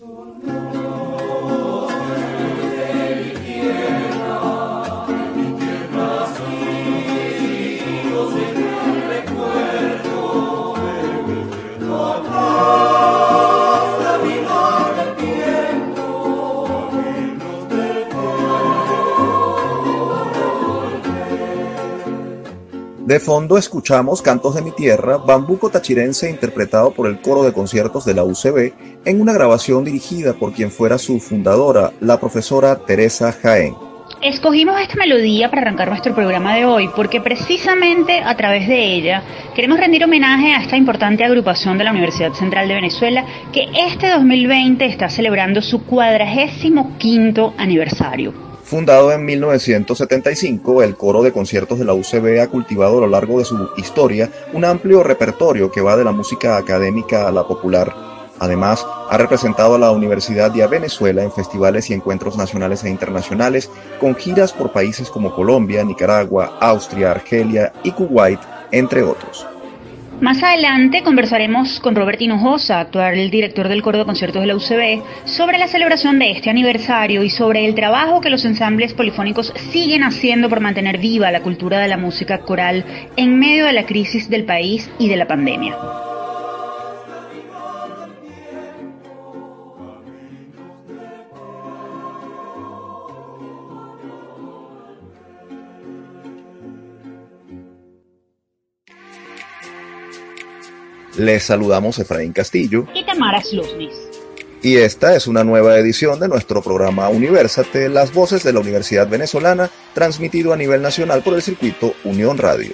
Música De fondo escuchamos Cantos de mi Tierra, bambuco tachirense interpretado por el coro de conciertos de la UCB en una grabación dirigida por quien fuera su fundadora, la profesora Teresa Jaén. Escogimos esta melodía para arrancar nuestro programa de hoy porque precisamente a través de ella queremos rendir homenaje a esta importante agrupación de la Universidad Central de Venezuela que este 2020 está celebrando su cuadragésimo quinto aniversario. Fundado en 1975, el coro de conciertos de la UCB ha cultivado a lo largo de su historia un amplio repertorio que va de la música académica a la popular. Además, ha representado a la Universidad de Venezuela en festivales y encuentros nacionales e internacionales, con giras por países como Colombia, Nicaragua, Austria, Argelia y Kuwait, entre otros. Más adelante conversaremos con Robert Hinojosa, actual director del Coro de Conciertos de la UCB, sobre la celebración de este aniversario y sobre el trabajo que los ensambles polifónicos siguen haciendo por mantener viva la cultura de la música coral en medio de la crisis del país y de la pandemia. Les saludamos Efraín Castillo y Tamara Sluznis. Y esta es una nueva edición de nuestro programa Universate, las voces de la Universidad Venezolana, transmitido a nivel nacional por el circuito Unión Radio.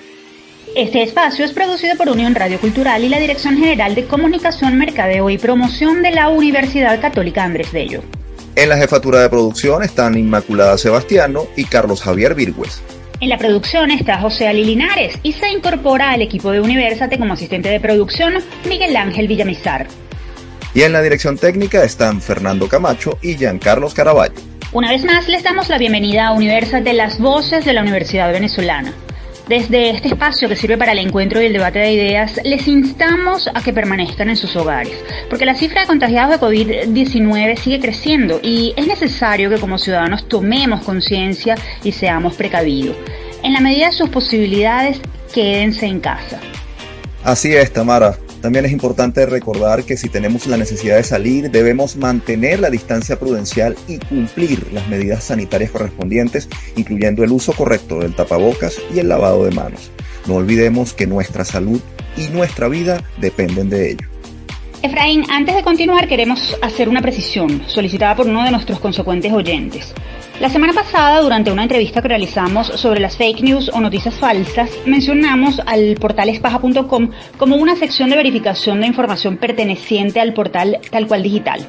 Este espacio es producido por Unión Radio Cultural y la Dirección General de Comunicación, Mercadeo y Promoción de la Universidad Católica Andrés Bello. En la jefatura de producción están Inmaculada Sebastiano y Carlos Javier Virgües. En la producción está José Ali Linares y se incorpora al equipo de Universate como asistente de producción Miguel Ángel Villamizar. Y en la dirección técnica están Fernando Camacho y Giancarlos Caraballo. Una vez más les damos la bienvenida a Universate, las voces de la Universidad Venezolana. Desde este espacio que sirve para el encuentro y el debate de ideas, les instamos a que permanezcan en sus hogares, porque la cifra de contagiados de COVID-19 sigue creciendo y es necesario que como ciudadanos tomemos conciencia y seamos precavidos. En la medida de sus posibilidades, quédense en casa. Así es, Tamara. También es importante recordar que si tenemos la necesidad de salir, debemos mantener la distancia prudencial y cumplir las medidas sanitarias correspondientes, incluyendo el uso correcto del tapabocas y el lavado de manos. No olvidemos que nuestra salud y nuestra vida dependen de ello. Efraín, antes de continuar queremos hacer una precisión solicitada por uno de nuestros consecuentes oyentes. La semana pasada, durante una entrevista que realizamos sobre las fake news o noticias falsas, mencionamos al portal espaja.com como una sección de verificación de información perteneciente al portal tal cual digital.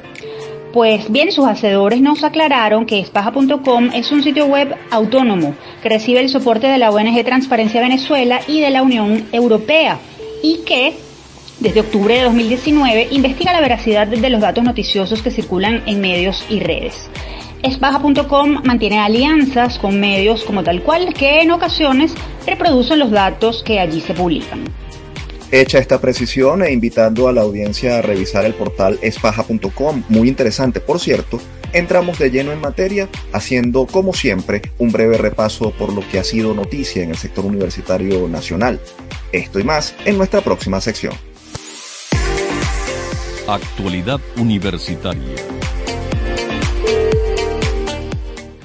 Pues bien, sus hacedores nos aclararon que espaja.com es un sitio web autónomo que recibe el soporte de la ONG Transparencia Venezuela y de la Unión Europea y que desde octubre de 2019 investiga la veracidad de los datos noticiosos que circulan en medios y redes. Espaja.com mantiene alianzas con medios como tal cual que en ocasiones reproducen los datos que allí se publican. Hecha esta precisión e invitando a la audiencia a revisar el portal espaja.com, muy interesante por cierto, entramos de lleno en materia haciendo como siempre un breve repaso por lo que ha sido noticia en el sector universitario nacional. Esto y más en nuestra próxima sección. Actualidad Universitaria.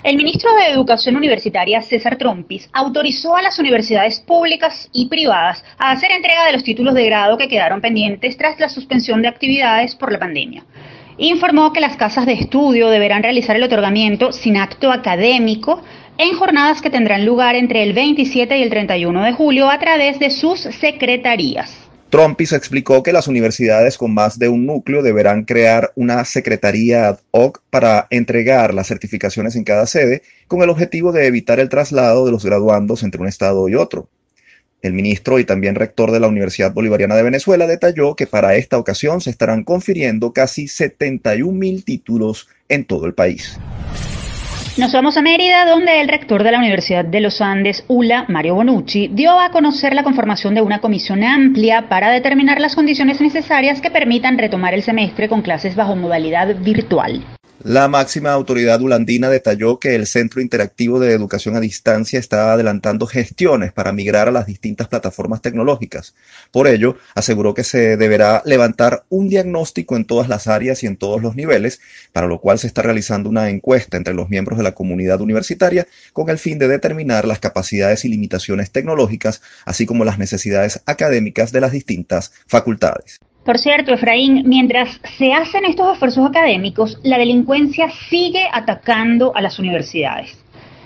El ministro de Educación Universitaria, César Trompis, autorizó a las universidades públicas y privadas a hacer entrega de los títulos de grado que quedaron pendientes tras la suspensión de actividades por la pandemia. Informó que las casas de estudio deberán realizar el otorgamiento sin acto académico en jornadas que tendrán lugar entre el 27 y el 31 de julio a través de sus secretarías. Trompis explicó que las universidades con más de un núcleo deberán crear una secretaría ad hoc para entregar las certificaciones en cada sede con el objetivo de evitar el traslado de los graduandos entre un estado y otro. El ministro y también rector de la Universidad Bolivariana de Venezuela detalló que para esta ocasión se estarán confiriendo casi 71 mil títulos en todo el país. Nos vamos a Mérida, donde el rector de la Universidad de los Andes, ULA, Mario Bonucci, dio a conocer la conformación de una comisión amplia para determinar las condiciones necesarias que permitan retomar el semestre con clases bajo modalidad virtual. La máxima autoridad ulandina detalló que el Centro Interactivo de Educación a Distancia está adelantando gestiones para migrar a las distintas plataformas tecnológicas. Por ello, aseguró que se deberá levantar un diagnóstico en todas las áreas y en todos los niveles, para lo cual se está realizando una encuesta entre los miembros de la comunidad universitaria con el fin de determinar las capacidades y limitaciones tecnológicas, así como las necesidades académicas de las distintas facultades. Por cierto, Efraín, mientras se hacen estos esfuerzos académicos, la delincuencia sigue atacando a las universidades.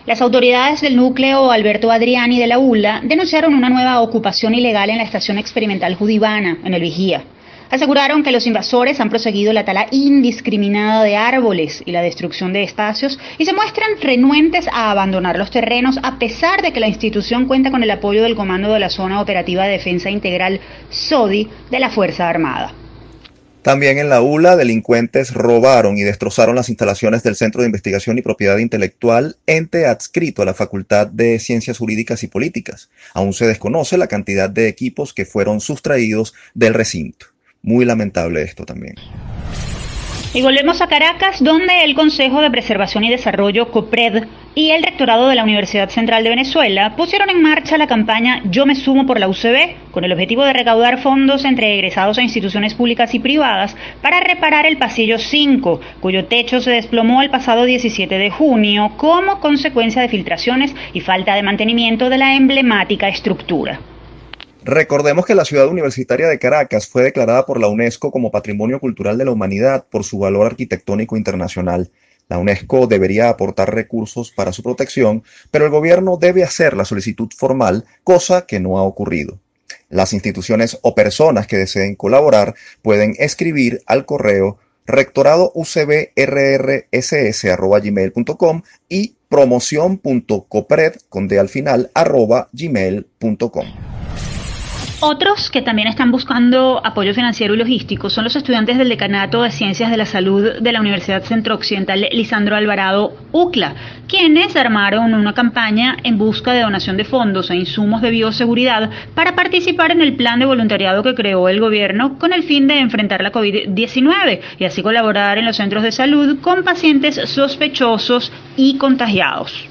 Las autoridades del núcleo Alberto Adriani de la ULA denunciaron una nueva ocupación ilegal en la estación experimental Judivana, en el Vigía. Aseguraron que los invasores han proseguido la tala indiscriminada de árboles y la destrucción de espacios y se muestran renuentes a abandonar los terrenos a pesar de que la institución cuenta con el apoyo del Comando de la Zona Operativa de Defensa Integral SODI de la Fuerza Armada. También en la ULA, delincuentes robaron y destrozaron las instalaciones del Centro de Investigación y Propiedad Intelectual, ente adscrito a la Facultad de Ciencias Jurídicas y Políticas. Aún se desconoce la cantidad de equipos que fueron sustraídos del recinto. Muy lamentable esto también. Y volvemos a Caracas, donde el Consejo de Preservación y Desarrollo, COPRED, y el Rectorado de la Universidad Central de Venezuela pusieron en marcha la campaña Yo me sumo por la UCB, con el objetivo de recaudar fondos entre egresados a instituciones públicas y privadas para reparar el pasillo 5, cuyo techo se desplomó el pasado 17 de junio como consecuencia de filtraciones y falta de mantenimiento de la emblemática estructura. Recordemos que la ciudad universitaria de Caracas fue declarada por la UNESCO como Patrimonio Cultural de la Humanidad por su valor arquitectónico internacional. La UNESCO debería aportar recursos para su protección, pero el gobierno debe hacer la solicitud formal, cosa que no ha ocurrido. Las instituciones o personas que deseen colaborar pueden escribir al correo rectoradoucbrrss.gmail.com y promoción.copred con al final arroba gmail.com. Otros que también están buscando apoyo financiero y logístico son los estudiantes del Decanato de Ciencias de la Salud de la Universidad Centro Occidental Lisandro Alvarado UCLA, quienes armaron una campaña en busca de donación de fondos e insumos de bioseguridad para participar en el plan de voluntariado que creó el gobierno con el fin de enfrentar la COVID-19 y así colaborar en los centros de salud con pacientes sospechosos y contagiados.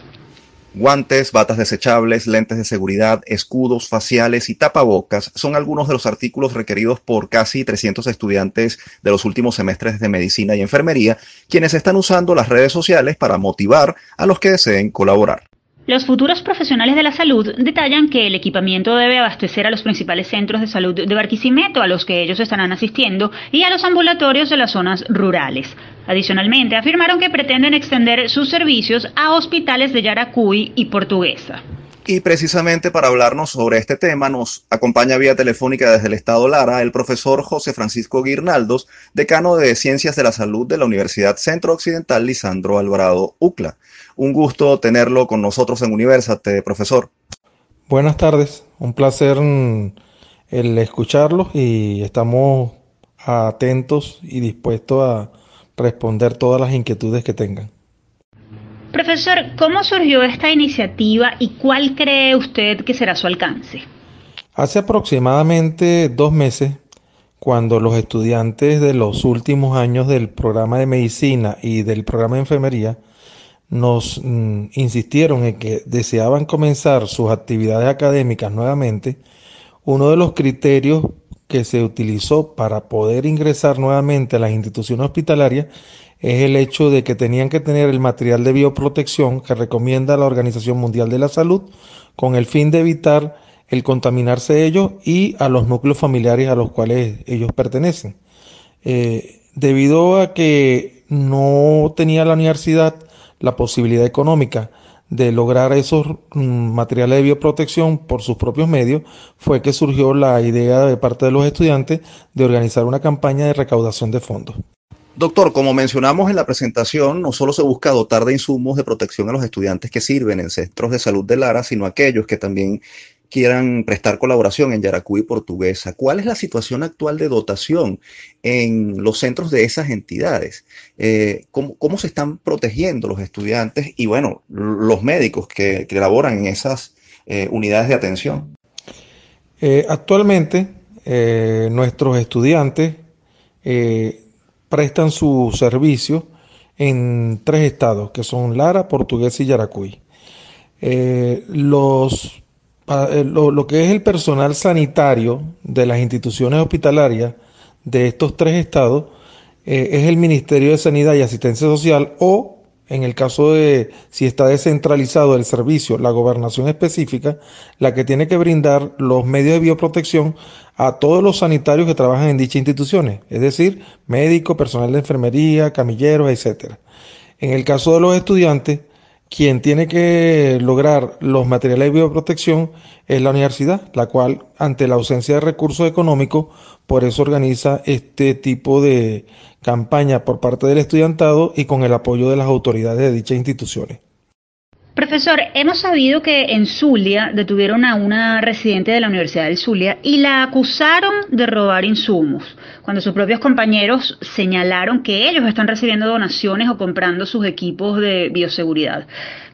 Guantes, batas desechables, lentes de seguridad, escudos faciales y tapabocas son algunos de los artículos requeridos por casi 300 estudiantes de los últimos semestres de medicina y enfermería, quienes están usando las redes sociales para motivar a los que deseen colaborar. Los futuros profesionales de la salud detallan que el equipamiento debe abastecer a los principales centros de salud de Barquisimeto, a los que ellos estarán asistiendo, y a los ambulatorios de las zonas rurales. Adicionalmente, afirmaron que pretenden extender sus servicios a hospitales de Yaracuy y Portuguesa. Y precisamente para hablarnos sobre este tema nos acompaña vía telefónica desde el Estado Lara el profesor José Francisco Guirnaldos, decano de Ciencias de la Salud de la Universidad Centro Occidental Lisandro Alvarado UCLA. Un gusto tenerlo con nosotros en Universate, profesor. Buenas tardes, un placer mm, el escucharlos y estamos atentos y dispuestos a responder todas las inquietudes que tengan. Profesor, ¿cómo surgió esta iniciativa y cuál cree usted que será su alcance? Hace aproximadamente dos meses, cuando los estudiantes de los últimos años del programa de medicina y del programa de enfermería nos mm, insistieron en que deseaban comenzar sus actividades académicas nuevamente, uno de los criterios que se utilizó para poder ingresar nuevamente a las instituciones hospitalarias es el hecho de que tenían que tener el material de bioprotección que recomienda la Organización Mundial de la Salud con el fin de evitar el contaminarse ellos y a los núcleos familiares a los cuales ellos pertenecen. Eh, debido a que no tenía la universidad la posibilidad económica de lograr esos mm, materiales de bioprotección por sus propios medios, fue que surgió la idea de parte de los estudiantes de organizar una campaña de recaudación de fondos. Doctor, como mencionamos en la presentación, no solo se busca dotar de insumos de protección a los estudiantes que sirven en centros de salud de Lara, sino a aquellos que también quieran prestar colaboración en Yaracuy Portuguesa. ¿Cuál es la situación actual de dotación en los centros de esas entidades? Eh, ¿cómo, se están protegiendo los estudiantes y, bueno, los médicos que, que laboran en esas eh, unidades de atención? Eh, actualmente, nuestros estudiantes prestan su servicio en tres estados, que son Lara, Portuguesa y Yaracuy. los eh, lo, que es el personal sanitario de las instituciones hospitalarias de estos tres estados eh, es el Ministerio de Sanidad y Asistencia Social o, en el caso de si está descentralizado el servicio, la gobernación específica, la que tiene que brindar los medios de bioprotección a todos los sanitarios que trabajan en dichas instituciones, es decir, médicos, personal de enfermería, camilleros, etcétera. En el caso de los estudiantes, quien tiene que lograr los materiales de bioprotección es la universidad, la cual, ante la ausencia de recursos económicos, por eso organiza este tipo de campaña por parte del estudiantado y con el apoyo de las autoridades de dichas instituciones. Profesor, hemos sabido que en Zulia detuvieron a una residente de la Universidad del Zulia y la acusaron de robar insumos, cuando sus propios compañeros señalaron que ellos están recibiendo donaciones o comprando sus equipos de bioseguridad.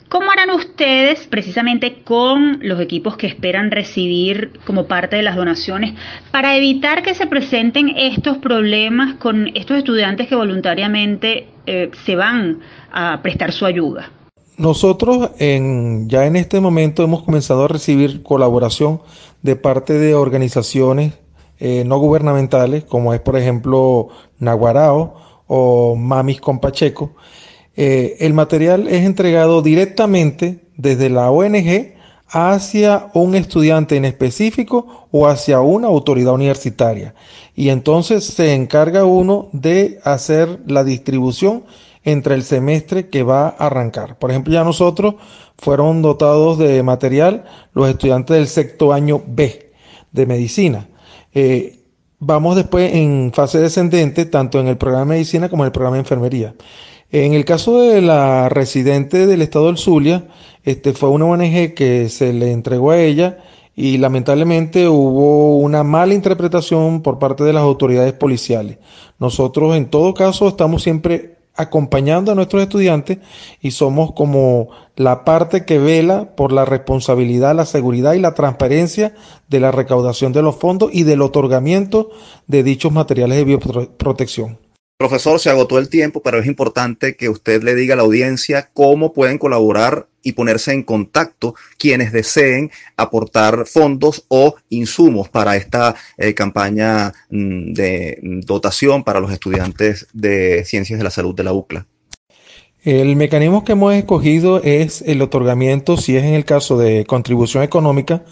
¿Cómo harán ustedes precisamente con los equipos que esperan recibir como parte de las donaciones para evitar que se presenten estos problemas con estos estudiantes que voluntariamente eh, se van a prestar su ayuda? Nosotros en, ya en este momento hemos comenzado a recibir colaboración de parte de organizaciones eh, no gubernamentales, como es por ejemplo Naguarao o Mamis con Pacheco. Eh, el material es entregado directamente desde la ONG hacia un estudiante en específico o hacia una autoridad universitaria. Y entonces se encarga uno de hacer la distribución entre el semestre que va a arrancar. Por ejemplo, ya nosotros fueron dotados de material los estudiantes del sexto año B de medicina. Eh, vamos después en fase descendente, tanto en el programa de medicina como en el programa de enfermería. En el caso de la residente del estado del Zulia, este fue una ONG que se le entregó a ella y lamentablemente hubo una mala interpretación por parte de las autoridades policiales. Nosotros en todo caso estamos siempre acompañando a nuestros estudiantes y somos como la parte que vela por la responsabilidad, la seguridad y la transparencia de la recaudación de los fondos y del otorgamiento de dichos materiales de bioprotección. Profesor, se agotó el tiempo, pero es importante que usted le diga a la audiencia cómo pueden colaborar y ponerse en contacto quienes deseen aportar fondos o insumos para esta eh, campaña mm, de dotación para los estudiantes de Ciencias de la Salud de la UCLA. El mecanismo que hemos escogido es el otorgamiento, si es en el caso de contribución económica,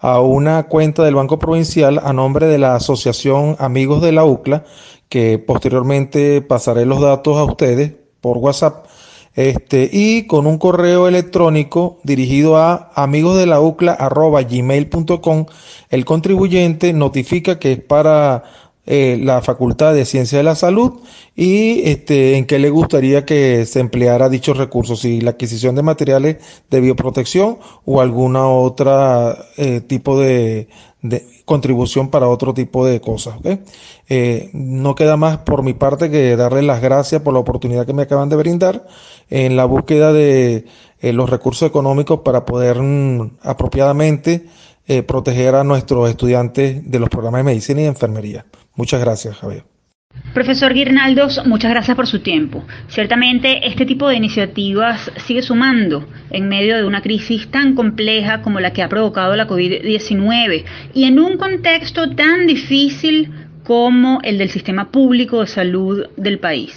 a una cuenta del Banco Provincial a nombre de la Asociación Amigos de la UCLA, que posteriormente pasaré los datos a ustedes por WhatsApp. Este, y con un correo electrónico dirigido a amigos de la gmail.com, el contribuyente notifica que es para eh, la Facultad de Ciencia de la Salud y este, en qué le gustaría que se empleara dichos recursos, si la adquisición de materiales de bioprotección o alguna otra eh, tipo de, contribución para otro tipo de cosas. Eh, no queda más por mi parte que darles las gracias por la oportunidad que me acaban de brindar en la búsqueda de los recursos económicos para poder mm, apropiadamente proteger a nuestros estudiantes de los programas de medicina y enfermería. Muchas gracias, Javier. Profesor Guirnaldos, muchas gracias por su tiempo. Ciertamente este tipo de iniciativas sigue sumando en medio de una crisis tan compleja como la que ha provocado la COVID-19 y en un contexto tan difícil como el del sistema público de salud del país.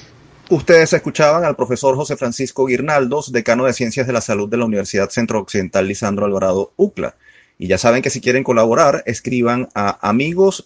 Ustedes escuchaban al profesor José Francisco Guirnaldos, decano de Ciencias de la Salud de la Universidad Centro Occidental Lisandro Alvarado UCLA. Y ya saben que si quieren colaborar, escriban a amigos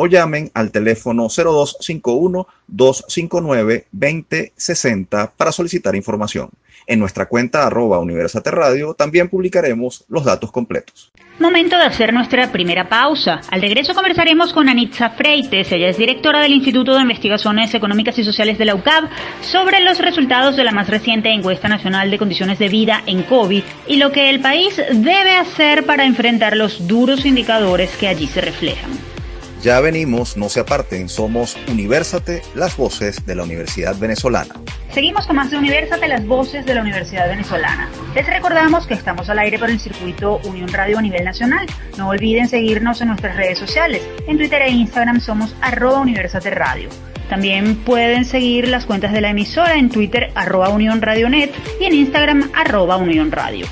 o llamen al teléfono 0251-259-2060 para solicitar información. En nuestra cuenta arroba Universate Radio también publicaremos los datos completos. Momento de hacer nuestra primera pausa. Al regreso conversaremos con Anitza Freites, ella es directora del Instituto de Investigaciones Económicas y Sociales de la UCAB, sobre los resultados de la más reciente encuesta nacional de condiciones de vida en COVID y lo que el país debe hacer para enfrentar los duros indicadores que allí se reflejan. Ya venimos, no se aparten, somos Universate, las voces de la Universidad Venezolana. Seguimos con más de Universate, las voces de la Universidad Venezolana. Les recordamos que estamos al aire por el circuito Unión Radio a nivel nacional. No olviden seguirnos en nuestras redes sociales. En Twitter e Instagram somos arroba Universate Radio. También pueden seguir las cuentas de la emisora en Twitter arroba Unión Radionet y en Instagram arroba Unión Radio.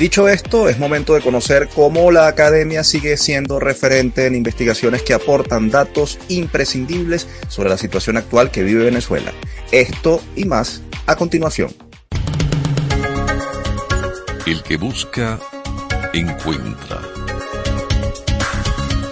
Dicho esto, es momento de conocer cómo la academia sigue siendo referente en investigaciones que aportan datos imprescindibles sobre la situación actual que vive Venezuela. Esto y más a continuación. El que busca, encuentra.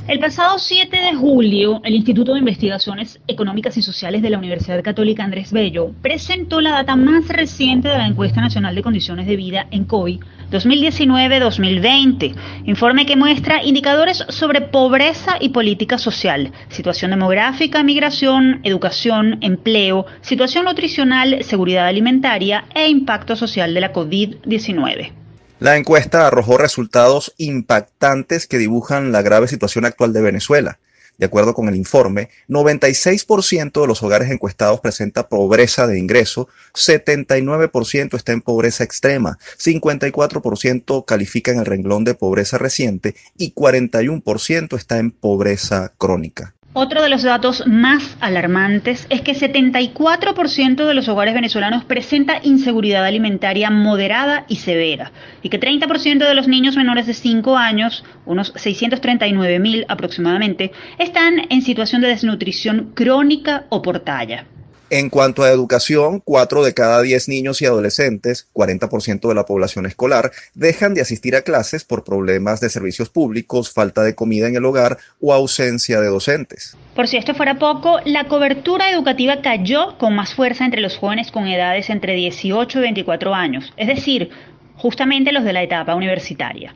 El pasado 7 de julio, el Instituto de Investigaciones Económicas y Sociales de la Universidad Católica Andrés Bello presentó la data más reciente de la Encuesta Nacional de Condiciones de Vida en COVID 2019-2020, informe que muestra indicadores sobre pobreza y política social, situación demográfica, migración, educación, empleo, situación nutricional, seguridad alimentaria e impacto social de la COVID-19. La encuesta arrojó resultados impactantes que dibujan la grave situación actual de Venezuela. De acuerdo con el informe, 96% de los hogares encuestados presenta pobreza de ingreso, 79% está en pobreza extrema, 54% califica en el renglón de pobreza reciente y 41% está en pobreza crónica. Otro de los datos más alarmantes es que 74% de los hogares venezolanos presenta inseguridad alimentaria moderada y severa y que 30% de los niños menores de 5 años, unos 639 mil aproximadamente, están en situación de desnutrición crónica o por talla. En cuanto a educación, 4 de cada 10 niños y adolescentes, 40% de la población escolar, dejan de asistir a clases por problemas de servicios públicos, falta de comida en el hogar o ausencia de docentes. Por si esto fuera poco, la cobertura educativa cayó con más fuerza entre los jóvenes con edades entre 18 y 24 años, es decir, justamente los de la etapa universitaria.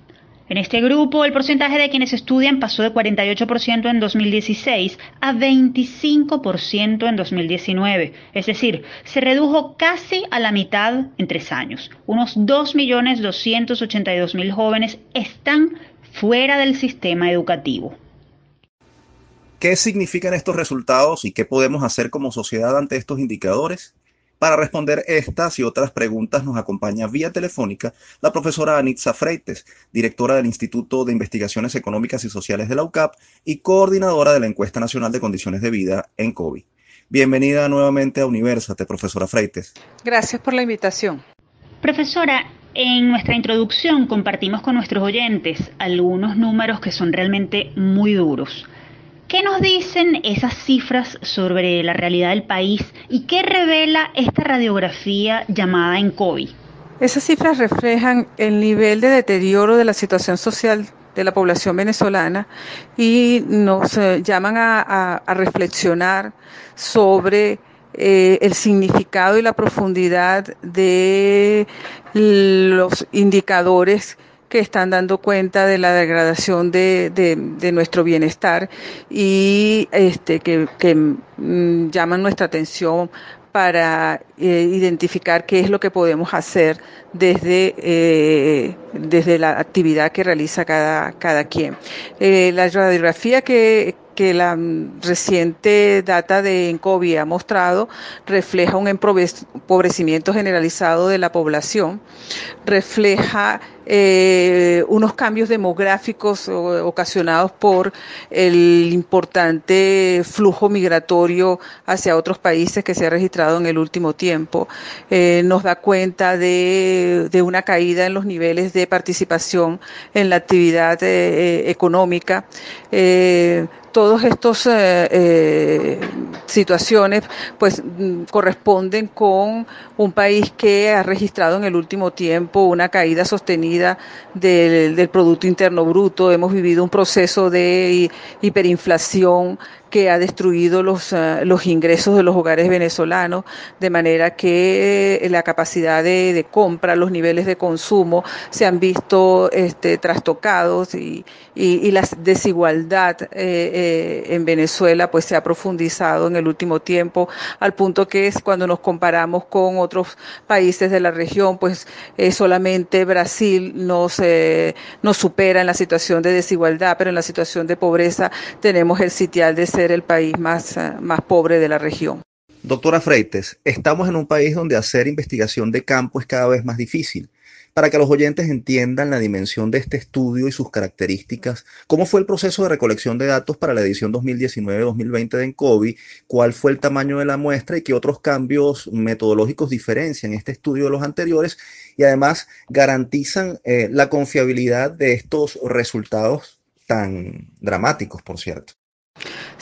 En este grupo, el porcentaje de quienes estudian pasó de 48% en 2016 a 25% en 2019. Es decir, se redujo casi a la mitad en tres años. Unos 2.282.000 jóvenes están fuera del sistema educativo. ¿Qué significan estos resultados y qué podemos hacer como sociedad ante estos indicadores? Para responder estas y otras preguntas nos acompaña vía telefónica la profesora Anitza Freites, directora del Instituto de Investigaciones Económicas y Sociales de la UCAP y coordinadora de la Encuesta Nacional de Condiciones de Vida en COVID. Bienvenida nuevamente a Universate, profesora Freites. Gracias por la invitación. Profesora, en nuestra introducción compartimos con nuestros oyentes algunos números que son realmente muy duros. ¿Qué nos dicen esas cifras sobre la realidad del país y qué revela esta radiografía llamada en COVID? Esas cifras reflejan el nivel de deterioro de la situación social de la población venezolana y nos eh, llaman a, reflexionar sobre eh, el significado y la profundidad de los indicadores que están dando cuenta de la degradación de, de, nuestro bienestar y este, que, mm, llaman nuestra atención para eh, identificar qué es lo que podemos hacer desde, eh, desde la actividad que realiza cada, cada quien. Eh, la radiografía que, que la reciente data de ENCOVI ha mostrado refleja un empobrecimiento generalizado de la población, refleja eh, unos cambios demográficos ocasionados por el importante flujo migratorio hacia otros países que se ha registrado en el último tiempo. Eh, nos da cuenta de, una caída en los niveles de participación en la actividad eh, económica todos estos eh, eh, situaciones pues mm, corresponden con un país que ha registrado en el último tiempo una caída sostenida del, del Producto Interno Bruto. Hemos vivido un proceso de hiperinflación que ha destruido los, uh, los ingresos de los hogares venezolanos, de manera que eh, la capacidad de, compra, los niveles de consumo se han visto este, trastocados y, y, la desigualdad eh, eh, en Venezuela pues se ha profundizado en el último tiempo, al punto que es cuando nos comparamos con otros países de la región, pues eh, solamente Brasil nos, nos supera en la situación de desigualdad, pero en la situación de pobreza tenemos el sitial de ser el país más, uh, más pobre de la región. Doctora Freites, estamos en un país donde hacer investigación de campo es cada vez más difícil. Para que los oyentes entiendan la dimensión de este estudio y sus características, ¿cómo fue el proceso de recolección de datos para la edición 2019-2020 de ENCOVI? ¿Cuál fue el tamaño de la muestra y qué otros cambios metodológicos diferencian este estudio de los anteriores? Y además garantizan eh, la confiabilidad de estos resultados tan dramáticos, por cierto.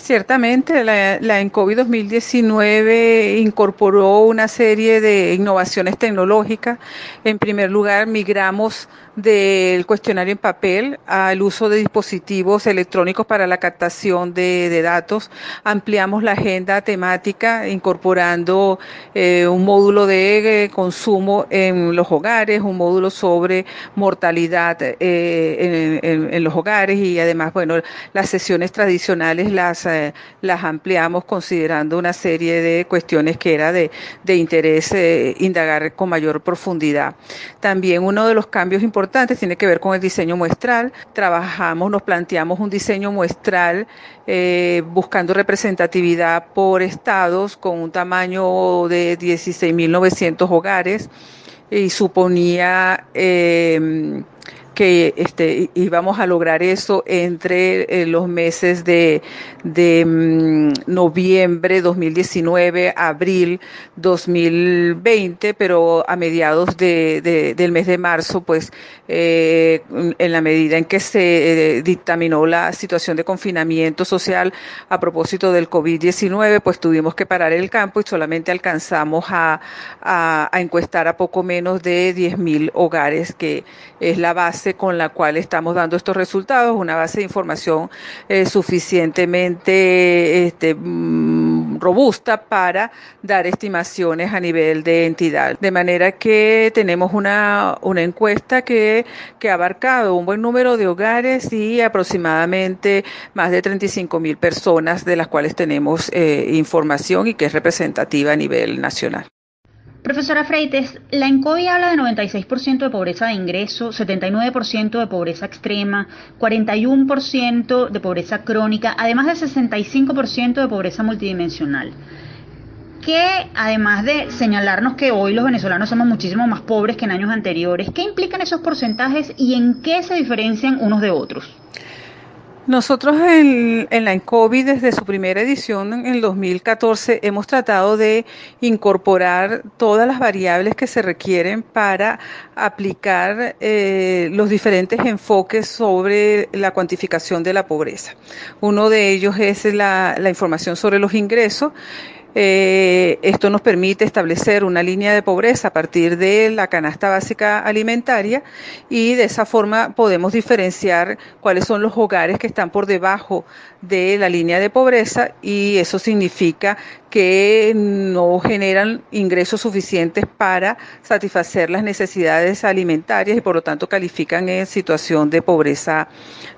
Ciertamente, la, la ENCOVI 2019 incorporó una serie de innovaciones tecnológicas. En primer lugar, migramos del cuestionario en papel al uso de dispositivos electrónicos para la captación de, datos. Ampliamos la agenda temática incorporando eh, un módulo de eh, consumo en los hogares, un módulo sobre mortalidad eh, en, los hogares y además, bueno, las sesiones tradicionales las, eh, las ampliamos considerando una serie de cuestiones que era de, de interés eh, indagar con mayor profundidad. También uno de los cambios importantes tiene que ver con el diseño muestral. Trabajamos, nos planteamos un diseño muestral eh, buscando representatividad por estados con un tamaño de 16.900 hogares y suponía que este, íbamos a lograr eso entre eh, los meses de, de um, noviembre 2019, abril 2020, pero a mediados de, de, del mes de marzo, pues eh, en la medida en que se eh, dictaminó la situación de confinamiento social a propósito del COVID-19, pues tuvimos que parar el campo y solamente alcanzamos a, a, a encuestar a poco menos de 10.000 hogares, que es la base con la cual estamos dando estos resultados, una base de información eh, suficientemente este, mm, robusta para dar estimaciones a nivel de entidad. De manera que tenemos una, una encuesta que, que ha abarcado un buen número de hogares y aproximadamente más de 35 mil personas de las cuales tenemos eh, información y que es representativa a nivel nacional. Profesora Freites, la ENCOVI habla de 96% de pobreza de ingreso, 79% de pobreza extrema, 41% de pobreza crónica, además de 65% de pobreza multidimensional. Que además de señalarnos que hoy los venezolanos somos muchísimo más pobres que en años anteriores, ¿qué implican esos porcentajes y en qué se diferencian unos de otros? Nosotros en, la ENCOVI desde su primera edición en el 2014 hemos tratado de incorporar todas las variables que se requieren para aplicar eh, los diferentes enfoques sobre la cuantificación de la pobreza. Uno de ellos es la, la información sobre los ingresos. Eh, esto nos permite establecer una línea de pobreza a partir de la canasta básica alimentaria y de esa forma podemos diferenciar cuáles son los hogares que están por debajo de la línea de pobreza y eso significa que no generan ingresos suficientes para satisfacer las necesidades alimentarias y por lo tanto califican en situación de pobreza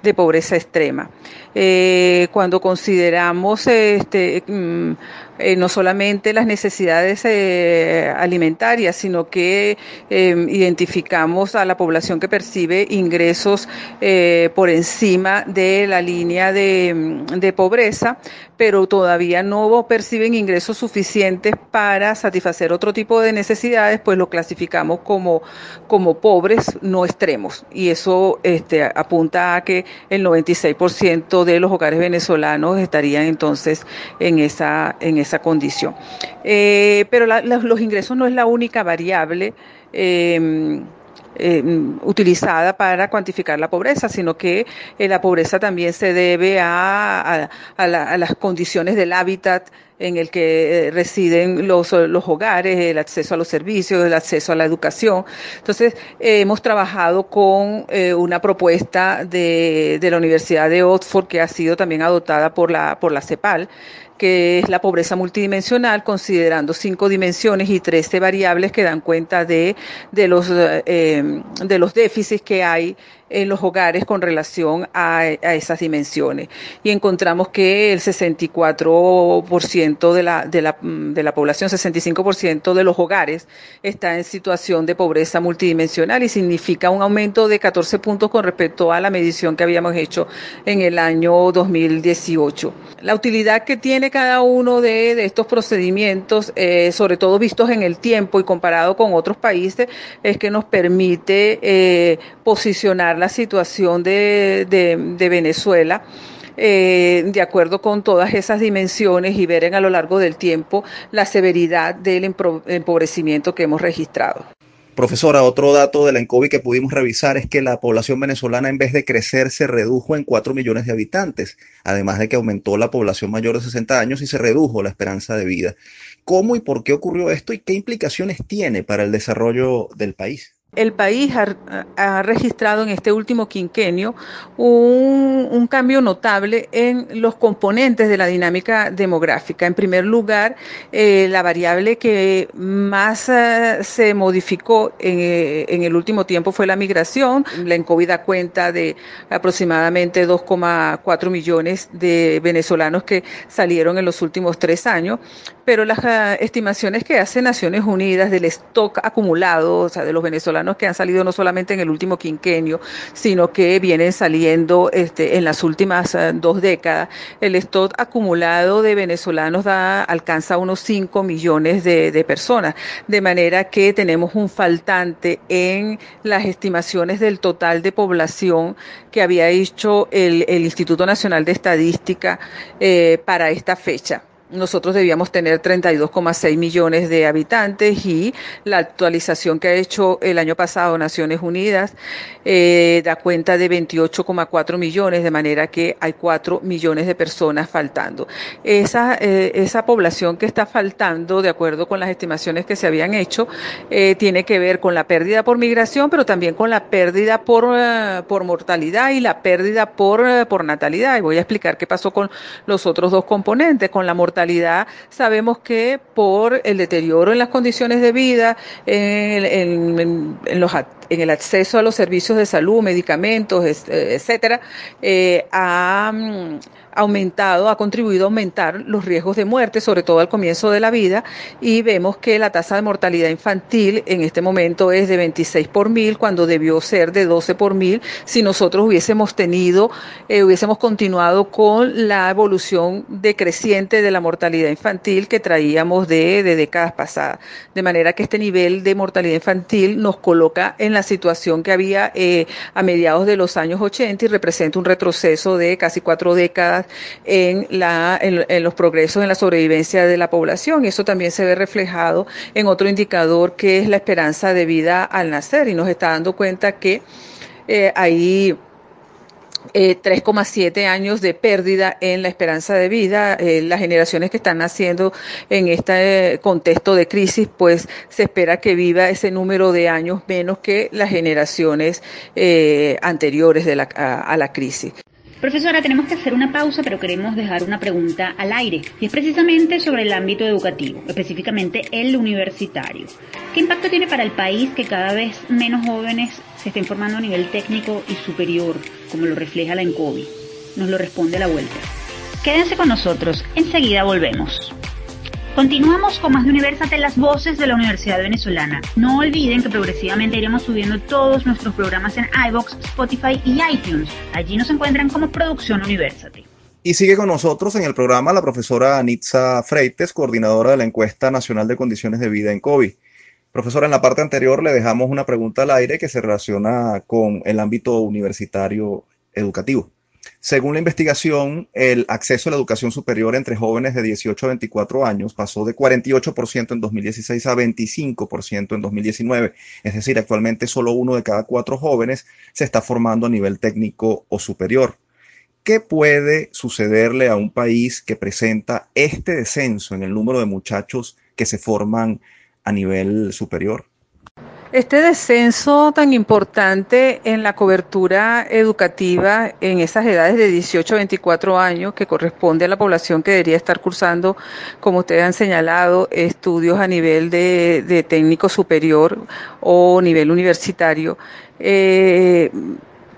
de pobreza extrema. Eh, cuando consideramos este mm, eh, no solamente las necesidades eh, alimentarias, sino que identificamos a la población que percibe ingresos por encima de la línea de, de, pobreza, pero todavía no perciben ingresos suficientes para satisfacer otro tipo de necesidades, pues lo clasificamos como, como pobres no extremos. Y eso este, apunta a que el 96% de los hogares venezolanos estarían entonces en esa, en esa condición. Eh, pero la, los ingresos no es la única variable. Eh, eh, utilizada para cuantificar la pobreza, sino que eh, la pobreza también se debe a, las condiciones del hábitat en el que eh, residen los, los, hogares, el acceso a los servicios, el acceso a la educación. Entonces, hemos trabajado con una propuesta de, de, la Universidad de Oxford que ha sido también adoptada por la, por la CEPAL, que es la pobreza multidimensional, considerando cinco dimensiones y trece variables que dan cuenta de, de, los, eh, de los déficits que hay en los hogares con relación a, esas dimensiones. Y encontramos que el 64% de la, de, la, de la población, 65% de los hogares está en situación de pobreza multidimensional y significa un aumento de 14 puntos con respecto a la medición que habíamos hecho en el año 2018. La utilidad que tiene cada uno de, de estos procedimientos, eh, sobre todo vistos en el tiempo y comparado con otros países, es que nos permite eh, posicionar la situación de, Venezuela. Eh, de acuerdo con todas esas dimensiones y ver en a lo largo del tiempo la severidad del empobrecimiento que hemos registrado. Profesora, otro dato de la ENCOVI que pudimos revisar es que la población venezolana en vez de crecer se redujo en 4 millones de habitantes, además de que aumentó la población mayor de 60 años y se redujo la esperanza de vida. ¿Cómo y por qué ocurrió esto y qué implicaciones tiene para el desarrollo del país? El país ha, registrado en este último quinquenio un, cambio notable en los componentes de la dinámica demográfica. En primer lugar, eh, la variable que más eh, se modificó eh, en, el último tiempo fue la migración. La ENCOVI da cuenta de aproximadamente 2,4 millones de venezolanos que salieron en los últimos tres años, pero las estimaciones que hace Naciones Unidas del stock acumulado, o sea, de los venezolanos, que han salido no solamente en el último quinquenio, sino que vienen saliendo este, en las últimas eh, dos décadas. El stock acumulado de venezolanos da, alcanza unos 5 millones de, personas, de manera que tenemos un faltante en las estimaciones del total de población que había hecho el, Instituto Nacional de Estadística eh, para esta fecha nosotros debíamos tener 32,6 millones de habitantes y la actualización que ha hecho el año pasado Naciones Unidas eh, da cuenta de 28,4 millones, de manera que hay 4 millones de personas faltando. Esa, eh, esa población que está faltando, de acuerdo con las estimaciones que se habían hecho, eh, tiene que ver con la pérdida por migración, pero también con la pérdida por, por mortalidad y la pérdida por, por natalidad. Y voy a explicar qué pasó con los otros dos componentes, con la mortalidad sabemos que por el deterioro en las condiciones de vida, en, los, en el acceso a los servicios de salud, medicamentos, etcétera, eh, ha aumentado, ha contribuido a aumentar los riesgos de muerte, sobre todo al comienzo de la vida, y vemos que la tasa de mortalidad infantil en este momento es de 26 por mil, cuando debió ser de 12 por mil, si nosotros hubiésemos tenido, eh, hubiésemos continuado con la evolución decreciente de la mortalidad infantil que traíamos de, décadas pasadas. De manera que este nivel de mortalidad infantil nos coloca en la situación que había eh, a mediados de los años 80 y representa un retroceso de casi cuatro décadas en, los progresos en la sobrevivencia de la población. Y eso también se ve reflejado en otro indicador que es la esperanza de vida al nacer. Y nos está dando cuenta que eh, hay 3,7 eh, años de pérdida en la esperanza de vida. Eh, las generaciones que están naciendo en este contexto de crisis, pues se espera que viva ese número de años menos que las generaciones anteriores la, a la crisis. Profesora, tenemos que hacer una pausa, pero queremos dejar una pregunta al aire, y es precisamente sobre el ámbito educativo, específicamente el universitario. ¿Qué impacto tiene para el país que cada vez menos jóvenes se estén formando a nivel técnico y superior, como lo refleja la ENCOVI? Nos lo responde a la vuelta. Quédense con nosotros, enseguida volvemos. Continuamos con más de Universate, las voces de la Universidad Venezolana. No olviden que progresivamente iremos subiendo todos nuestros programas en iBox, Spotify y iTunes. Allí nos encuentran como Producción Universate. Y sigue con nosotros en el programa la profesora Anitza Freites, coordinadora de la encuesta nacional de condiciones de vida en COVID. Profesora, en la parte anterior le dejamos una pregunta al aire que se relaciona con el ámbito universitario educativo. Según la investigación, el acceso a la educación superior entre jóvenes de 18 a 24 años pasó de 48% en 2016 a 25% en 2019. Es decir, actualmente solo uno de cada cuatro jóvenes se está formando a nivel técnico o superior. ¿Qué puede sucederle a un país que presenta este descenso en el número de muchachos que se forman a nivel superior? Este descenso tan importante en la cobertura educativa en esas edades de 18 a 24 años, que corresponde a la población que debería estar cursando, como ustedes han señalado, estudios a nivel de, técnico superior o nivel universitario, eh,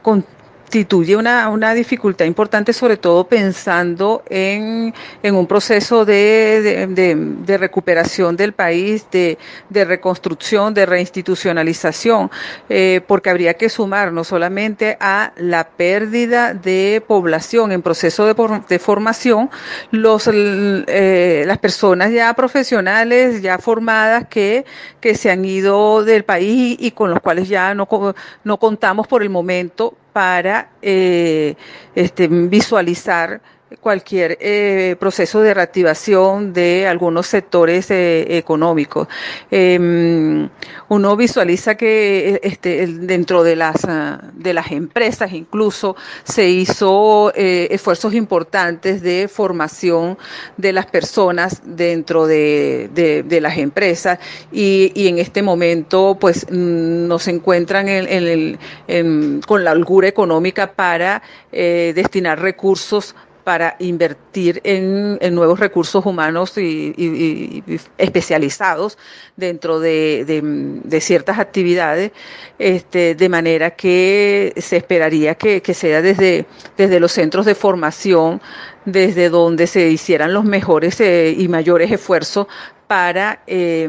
con, constituye una, una dificultad importante, sobre todo pensando en, en un proceso de, de, de, recuperación del país, de, de reconstrucción, de reinstitucionalización, eh, porque habría que sumar no solamente a la pérdida de población en proceso de, de formación, los, eh, las personas ya profesionales, ya formadas que, que se han ido del país y con los cuales ya no, no contamos por el momento para eh, este, visualizar cualquier eh, proceso de reactivación de algunos sectores eh, económicos. Em, uno visualiza que este, dentro de las, ah, de las empresas incluso se hizo eh, esfuerzos importantes de formación de las personas dentro de, de, las empresas y, y, en este momento pues mm, nos encuentran con la holgura económica para destinar recursos para invertir en, nuevos recursos humanos y, especializados dentro de, ciertas actividades, este, de manera que se esperaría que, sea desde, desde los centros de formación, desde donde se hicieran los mejores eh, y mayores esfuerzos para, eh,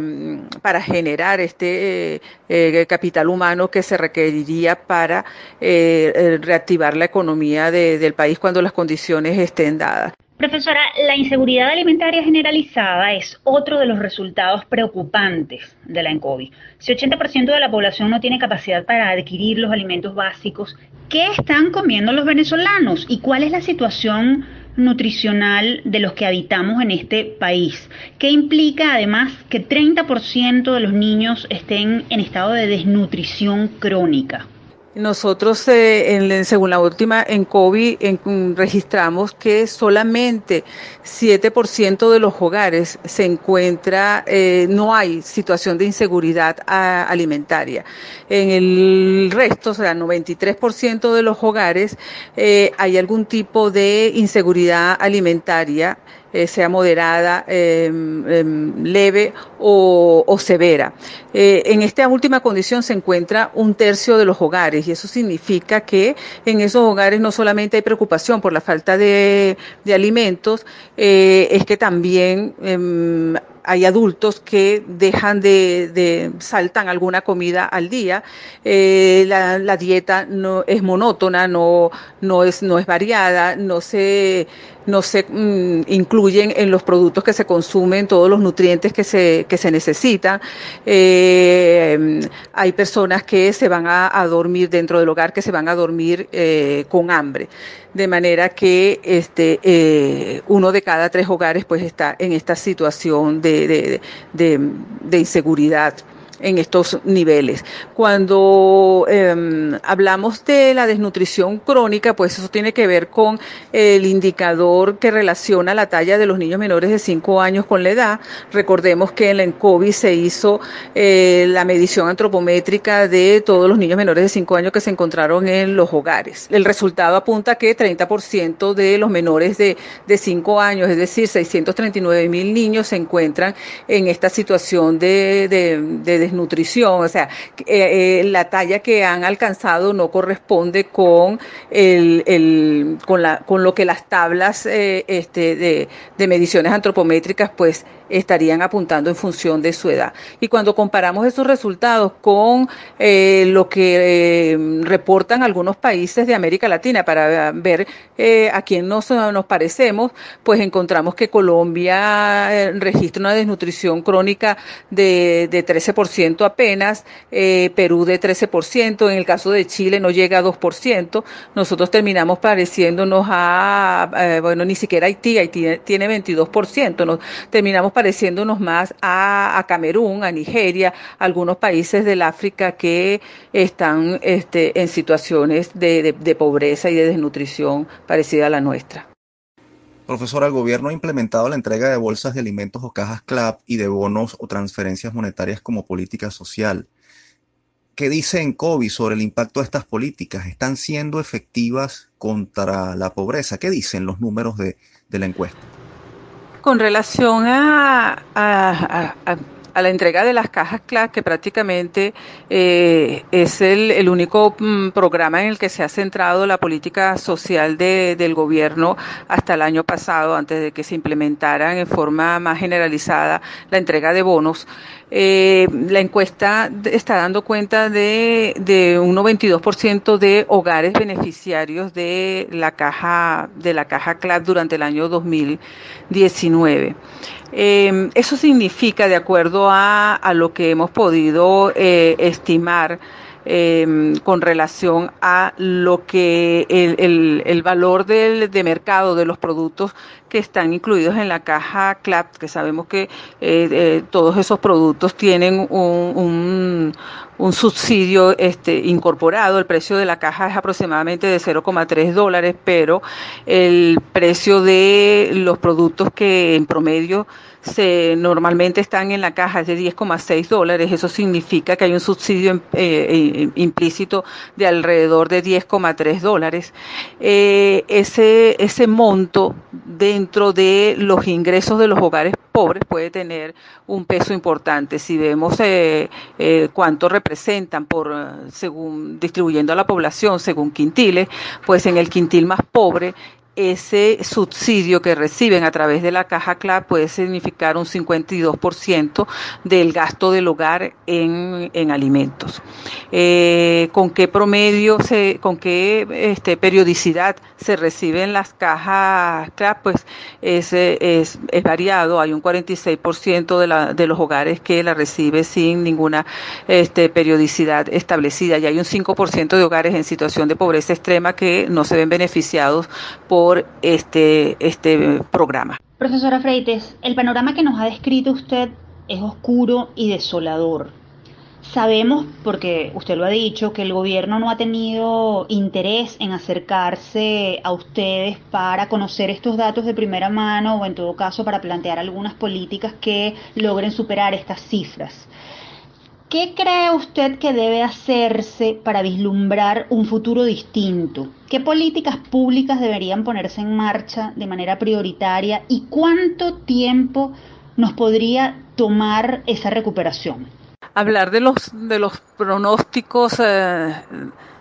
para generar este eh, capital humano que se requeriría para eh, reactivar la economía del país cuando las condiciones estén dadas. Profesora, la inseguridad alimentaria generalizada es otro de los resultados preocupantes de la ENCOVI. Si 80% de la población no tiene capacidad para adquirir los alimentos básicos, ¿qué están comiendo los venezolanos? ¿Y cuál es la situación nutricional de los que habitamos en este país, que implica además que 30% de los niños estén en estado de desnutrición crónica. Nosotros, eh, en, según la última en COVID, registramos que solamente 7% de los hogares se encuentra, eh, no hay situación de inseguridad alimentaria. En el resto, o sea, 93% de los hogares eh, hay algún tipo de inseguridad alimentaria eh, sea moderada, em, em, leve o, severa. Eh, en esta última condición se encuentra un tercio de los hogares y eso significa que en esos hogares no solamente hay preocupación por la falta de, alimentos, eh, es que también em, hay adultos que dejan de, de, saltan alguna comida al día. la, la, dieta no es monótona, no, no es, no es variada, no se no se mm, incluyen en los productos que se consumen todos los nutrientes que se, que se necesitan. Eh, hay personas que se van a, dormir dentro del hogar, que se van a dormir eh, con hambre. De manera que este, eh, uno de cada tres hogares pues está en esta situación de, de, de, de inseguridad en estos niveles. Cuando em, hablamos de la desnutrición crónica, pues eso tiene que ver con el indicador que relaciona la talla de los niños menores de 5 años con la edad. Recordemos que en la ENCOVI se hizo eh, la medición antropométrica de todos los niños menores de 5 años que se encontraron en los hogares. El resultado apunta que 30% de los menores de, de 5 años, es decir, 639 mil niños, se encuentran en esta situación de, de, de desnutrición, o sea, eh, eh, la talla que han alcanzado no corresponde con el, con la con lo que las tablas eh, este, de, de mediciones antropométricas pues estarían apuntando en función de su edad. Y cuando comparamos esos resultados con eh, lo que eh, reportan algunos países de América Latina para ver eh, a quién nos, nos parecemos, pues encontramos que Colombia registra una desnutrición crónica de, de 13% 1% apenas, eh, Perú de 13%, en el caso de Chile no llega a 2%, nosotros terminamos pareciéndonos a, bueno, ni siquiera Haití, Haití tiene 22%, nos terminamos pareciéndonos más a, Camerún, a Nigeria, algunos países del África que están este, en situaciones de pobreza y de desnutrición parecida a la nuestra. Profesora, el gobierno ha implementado la entrega de bolsas de alimentos o cajas CLAP y de bonos o transferencias monetarias como política social. ¿Qué dice en COVID sobre el impacto de estas políticas? ¿Están siendo efectivas contra la pobreza? ¿Qué dicen los números de, la encuesta? Con relación a la entrega de las cajas CLAS, que prácticamente eh, es el, único mm, programa en el que se ha centrado la política social del gobierno hasta el año pasado, antes de que se implementaran en forma más generalizada la entrega de bonos. Eh, la encuesta está dando cuenta de, de un 92% de hogares beneficiarios de la caja de la caja CLAP durante el año 2019. Eh, eso significa, de acuerdo a, a, lo que hemos podido eh, estimar, eh, con relación a lo que el, el, el valor del, de mercado de los productos que están incluidos en la caja CLAP, que sabemos que eh, eh, todos esos productos tienen un, un, subsidio este, incorporado. El precio de la caja es aproximadamente de 0,3 dólares, pero el precio de los productos que en promedio se normalmente están en la caja de 10,6 dólares. Eso significa que hay un subsidio eh, implícito de alrededor de 10,3 dólares. ese, ese monto de dentro de los ingresos de los hogares pobres puede tener un peso importante. Si vemos eh, eh, cuánto representan por según distribuyendo a la población según quintiles, pues en el quintil más pobre ese subsidio que reciben a través de la caja CLAP puede significar un 52% del gasto del hogar en, en alimentos. Eh, ¿Con qué promedio, se, con qué este, periodicidad se reciben las cajas CLAP? Pues es, es, variado. Hay un 46% de, la, de los hogares que la recibe sin ninguna este, periodicidad establecida y hay un 5% de hogares en situación de pobreza extrema que no se ven beneficiados por este, este programa. Profesora Freites, el panorama que nos ha descrito usted es oscuro y desolador. Sabemos, porque usted lo ha dicho, que el gobierno no ha tenido interés en acercarse a ustedes para conocer estos datos de primera mano o en todo caso para plantear algunas políticas que logren superar estas cifras. ¿Qué cree usted que debe hacerse para vislumbrar un futuro distinto? ¿Qué políticas públicas deberían ponerse en marcha de manera prioritaria y cuánto tiempo nos podría tomar esa recuperación? Hablar de los, de los pronósticos eh,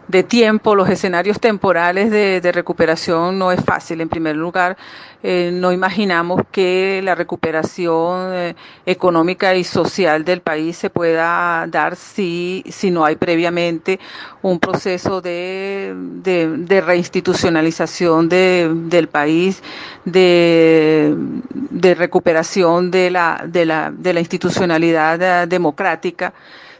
de tiempo, los escenarios temporales de, de, recuperación no es fácil. En primer lugar, eh, no imaginamos que la recuperación eh, económica y social del país se pueda dar si, si no hay previamente un proceso de, de, de reinstitucionalización de, del país, de, de recuperación de la, de la, de la institucionalidad eh, democrática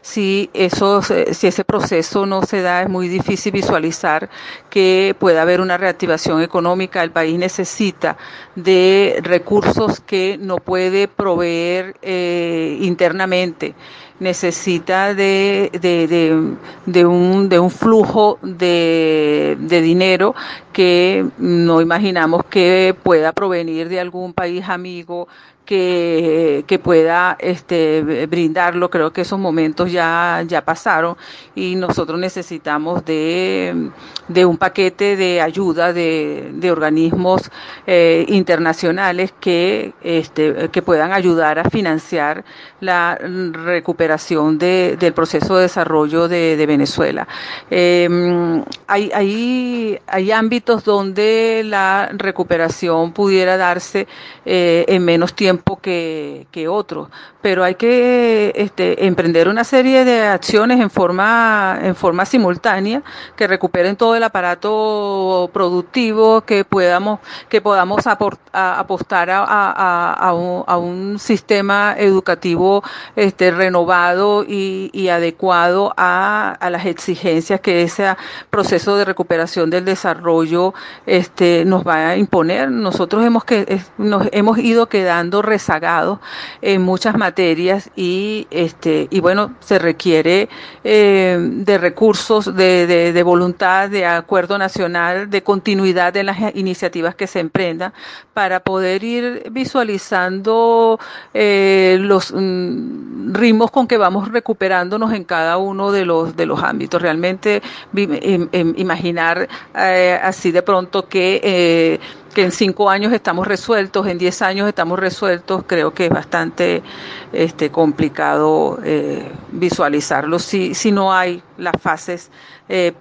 si, eso, si ese proceso no se da, es muy difícil visualizar que pueda haber una reactivación económica. El país necesita de recursos que no puede proveer eh, internamente necesita de, de, de, de, un, de un flujo de, de dinero que no imaginamos que pueda provenir de algún país amigo que, pueda este, brindarlo. Creo que esos momentos ya, ya pasaron y nosotros necesitamos de, un paquete de ayuda de, organismos eh, internacionales que, este, que puedan ayudar a financiar la recuperación de, del proceso de desarrollo de, Venezuela. Eh, hay, hay, hay ámbitos donde la recuperación pudiera darse eh, en menos tiempo que, que otros, pero hay que este, emprender una serie de acciones en forma, en forma simultánea que recuperen todo el aparato productivo, que podamos, que podamos apostar a, a, a, un, a, un, sistema educativo este, renovado probado y, adecuado a, las exigencias que ese proceso de recuperación del desarrollo este, nos va a imponer. Nosotros hemos, que, nos hemos ido quedando rezagados en muchas materias y, este, y bueno, se requiere eh, de recursos, de, de voluntad, de acuerdo nacional, de continuidad de las iniciativas que se emprendan para poder ir visualizando eh, los mm, ritmos con que vamos recuperándonos en cada uno de los de los ámbitos. Realmente em, em, imaginar eh, así de pronto que eh, que en cinco años estamos resueltos, en diez años estamos resueltos, creo que es bastante este, complicado visualizarlo si, si no hay las fases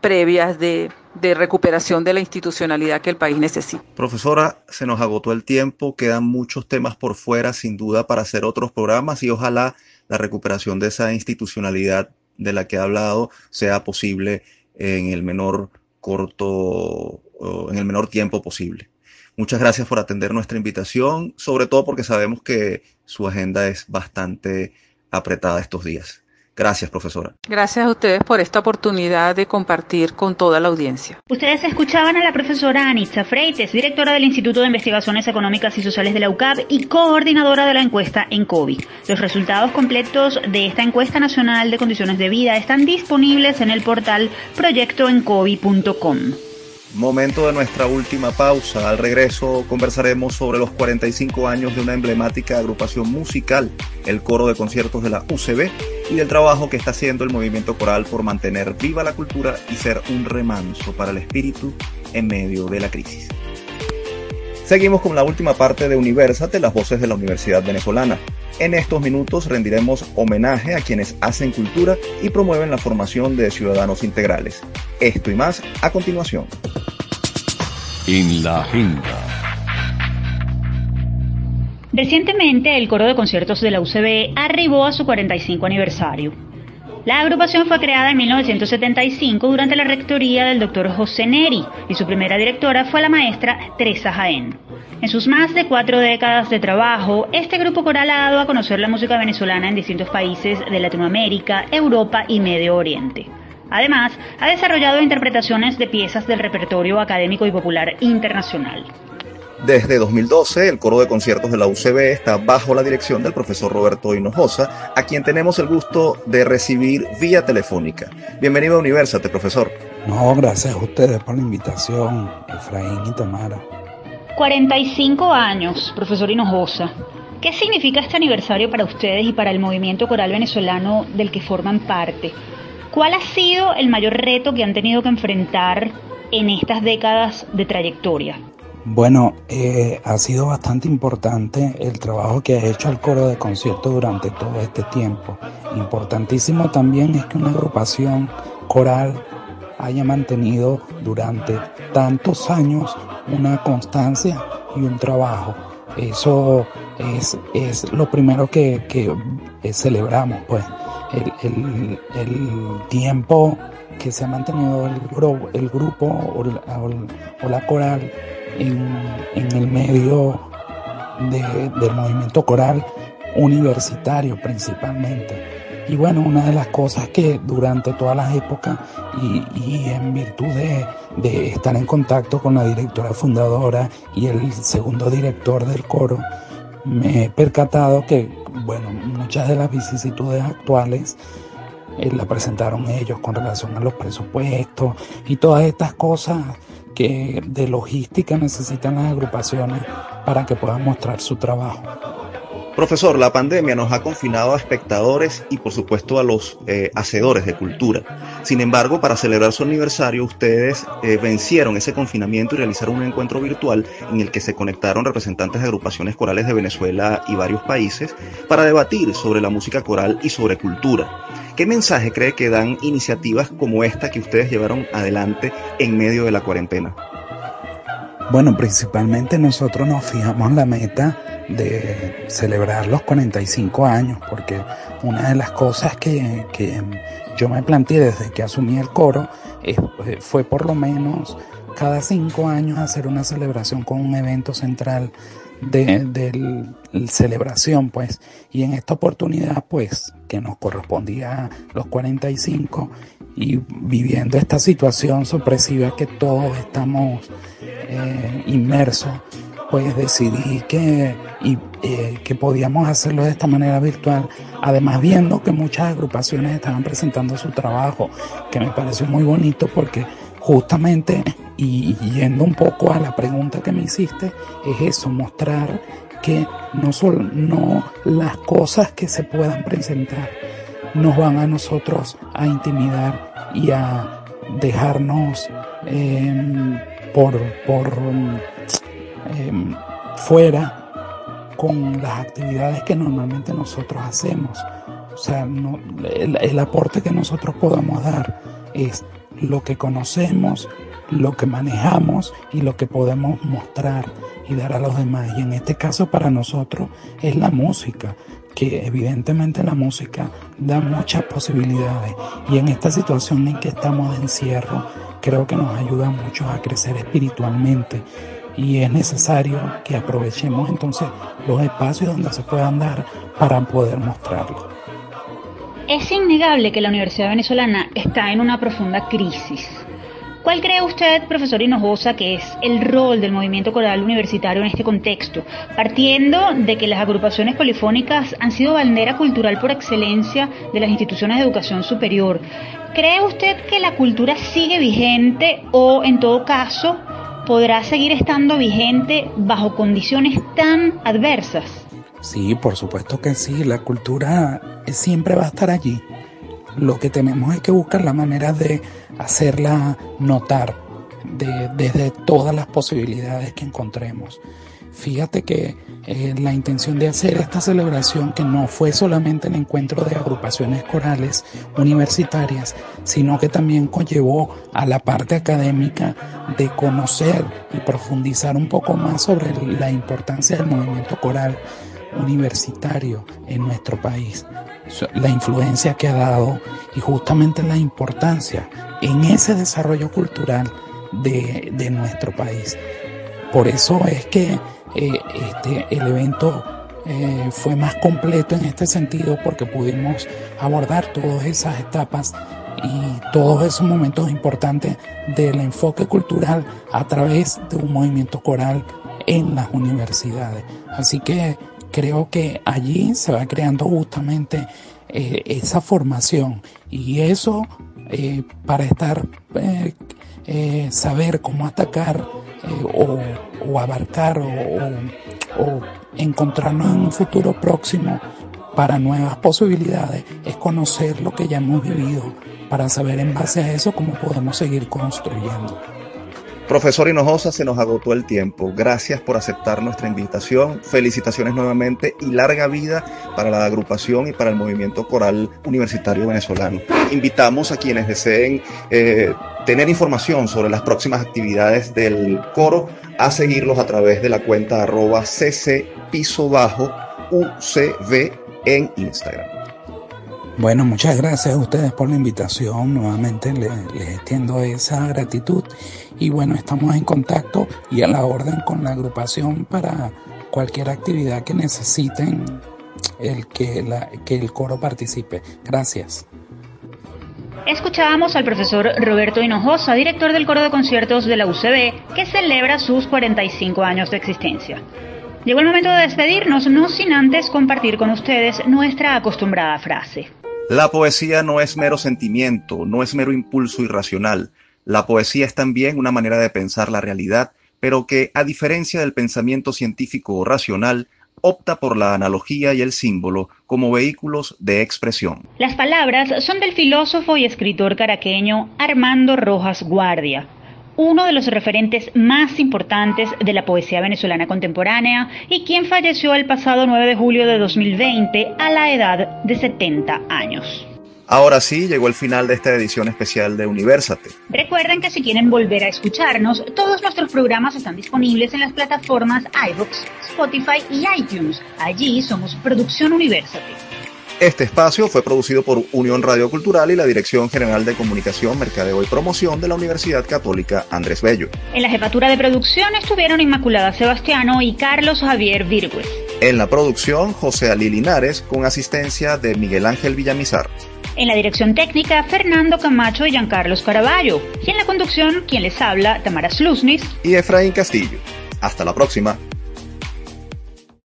previas de, de recuperación de la institucionalidad que el país necesita. Profesora, se nos agotó el tiempo, quedan muchos temas por fuera, sin duda, para hacer otros programas y ojalá la recuperación de esa institucionalidad de la que ha hablado sea posible en el menor corto, en el menor tiempo posible. Muchas gracias por atender nuestra invitación, sobre todo porque sabemos que su agenda es bastante apretada estos días. Gracias, profesora. Gracias a ustedes por esta oportunidad de compartir con toda la audiencia. Ustedes escuchaban a la profesora Anitza Freites, directora del Instituto de Investigaciones Económicas y Sociales de la UCAP y coordinadora de la encuesta en COVID. Los resultados completos de esta encuesta nacional de condiciones de vida están disponibles en el portal proyectoencovi.com. Momento de nuestra última pausa. Al regreso conversaremos sobre los 45 años de una emblemática agrupación musical, el coro de conciertos de la UCB, y del trabajo que está haciendo el movimiento coral por mantener viva la cultura y ser un remanso para el espíritu en medio de la crisis. Seguimos con la última parte de Universate, las voces de la Universidad Venezolana. En estos minutos rendiremos homenaje a quienes hacen cultura y promueven la formación de ciudadanos integrales. Esto y más a continuación. En la agenda. Recientemente, el coro de conciertos de la UCB arribó a su 45 aniversario. La agrupación fue creada en 1975 durante la rectoría del doctor José Neri y su primera directora fue la maestra Teresa Jaén. En sus más de cuatro décadas de trabajo, este grupo coral ha dado a conocer la música venezolana en distintos países de Latinoamérica, Europa y Medio Oriente. Además, ha desarrollado interpretaciones de piezas del repertorio académico y popular internacional. Desde 2012, el coro de conciertos de la UCB está bajo la dirección del profesor Roberto Hinojosa, a quien tenemos el gusto de recibir vía telefónica. Bienvenido a Universate, profesor. No, gracias a ustedes por la invitación, Efraín y Tamara. 45 años, profesor Hinojosa. ¿Qué significa este aniversario para ustedes y para el movimiento coral venezolano del que forman parte? ¿Cuál ha sido el mayor reto que han tenido que enfrentar en estas décadas de trayectoria? Bueno, eh, ha sido bastante importante el trabajo que ha hecho el coro de concierto durante todo este tiempo. Importantísimo también es que una agrupación coral haya mantenido durante tantos años una constancia y un trabajo. Eso es, lo primero que, eh, celebramos, pues, el, tiempo que se ha mantenido el grupo o la coral en, el medio del movimiento coral universitario principalmente. Y bueno, una de las cosas que durante todas las épocas y, en virtud de, de, estar en contacto con la directora fundadora y el segundo director del coro, me he percatado que, bueno, muchas de las vicisitudes actuales eh, la presentaron ellos con relación a los presupuestos y todas estas cosas que de logística necesitan las agrupaciones para que puedan mostrar su trabajo. Profesor, la pandemia nos ha confinado a espectadores y por supuesto a los eh, hacedores de cultura. Sin embargo, para celebrar su aniversario, ustedes eh, vencieron ese confinamiento y realizaron un encuentro virtual en el que se conectaron representantes de agrupaciones corales de Venezuela y varios países para debatir sobre la música coral y sobre cultura. ¿Qué mensaje cree que dan iniciativas como esta que ustedes llevaron adelante en medio de la cuarentena? Bueno, principalmente nosotros nos fijamos la meta de celebrar los 45 años, porque una de las cosas que, yo me planteé desde que asumí el coro fue por lo menos cada cinco años hacer una celebración con un evento central de, celebración, pues. Y en esta oportunidad, pues, que nos correspondía los 45 y viviendo esta situación sorpresiva que todos estamos eh, inmersos, pues decidí que, y, eh, que podíamos hacerlo de esta manera virtual, además viendo que muchas agrupaciones estaban presentando su trabajo, que me pareció muy bonito porque justamente, y yendo un poco a la pregunta que me hiciste, es eso, mostrar que no, solo, no las cosas que se puedan presentar nos van a nosotros a intimidar y a dejarnos em, por, por em, fuera con las actividades que normalmente nosotros hacemos. O sea, el, el aporte que nosotros podamos dar es lo que conocemos, lo que manejamos y lo que podemos mostrar y dar a los demás. Y en este caso para nosotros es la música, que evidentemente la música da muchas posibilidades. Y en esta situación en que estamos de encierro, creo que nos ayuda mucho a crecer espiritualmente. Y es necesario que aprovechemos entonces los espacios donde se puedan dar para poder mostrarlo. Es innegable que la Universidad Venezolana está en una profunda crisis. ¿Cuál cree usted, profesor Hinojosa, que es el rol del movimiento coral universitario en este contexto? Partiendo de que las agrupaciones polifónicas han sido bandera cultural por excelencia de las instituciones de educación superior. ¿Cree usted que la cultura sigue vigente o, en todo caso, podrá seguir estando vigente bajo condiciones tan adversas? Sí, por supuesto que sí, la cultura siempre va a estar allí. Lo que tenemos es que buscar la manera de hacerla notar desde todas las posibilidades que encontremos. Fíjate que eh, la intención de hacer esta celebración, que no fue solamente el encuentro de agrupaciones corales universitarias, sino que también conllevó a la parte académica de conocer y profundizar un poco más sobre la importancia del movimiento coral universitario en nuestro país, la influencia que ha dado y justamente la importancia en ese desarrollo cultural de, nuestro país. Por eso es que eh, este, el evento eh, fue más completo en este sentido porque pudimos abordar todas esas etapas y todos esos momentos importantes del enfoque cultural a través de un movimiento coral en las universidades. Así que creo que allí se va creando justamente eh, esa formación y eso para estar saber cómo atacar o, abarcar o, o encontrarnos en un futuro próximo para nuevas posibilidades es conocer lo que ya hemos vivido para saber en base a eso cómo podemos seguir construyendo. Profesor Hinojosa, se nos agotó el tiempo. Gracias por aceptar nuestra invitación. Felicitaciones nuevamente y larga vida para la agrupación y para el movimiento coral universitario venezolano. Invitamos a quienes deseen eh, tener información sobre las próximas actividades del coro a seguirlos a través de la cuenta arroba cc piso bajo ucv en Instagram. Bueno, muchas gracias a ustedes por la invitación. Nuevamente les, extiendo esa gratitud. Y bueno, estamos en contacto y a la orden con la agrupación para cualquier actividad que necesiten el que, la, que el coro participe. Gracias. Escuchábamos al profesor Roberto Hinojosa, director del coro de conciertos de la UCB, que celebra sus 45 años de existencia. Llegó el momento de despedirnos, no sin antes compartir con ustedes nuestra acostumbrada frase. La poesía no es mero sentimiento, no es mero impulso irracional. La poesía es también una manera de pensar la realidad, pero que, a diferencia del pensamiento científico o racional, opta por la analogía y el símbolo como vehículos de expresión. Las palabras son del filósofo y escritor caraqueño Armando Rojas Guardia, uno de los referentes más importantes de la poesía venezolana contemporánea y quien falleció el pasado 9 de julio de 2020 a la edad de 70 años. Ahora sí, llegó el final de esta edición especial de Universate. Recuerden que si quieren volver a escucharnos, todos nuestros programas están disponibles en las plataformas iVoox, Spotify y iTunes. Allí somos Producción Universate. Este espacio fue producido por Unión Radio Cultural y la Dirección General de Comunicación, Mercadeo y Promoción de la Universidad Católica Andrés Bello. En la jefatura de producción estuvieron Inmaculada Sebastiano y Carlos Javier Virgües. En la producción, José Ali Linares, con asistencia de Miguel Ángel Villamizar. En la dirección técnica, Fernando Camacho y Giancarlos Caraballo. Y en la conducción, quien les habla, Tamara Slusnis y Efraín Castillo. Hasta la próxima.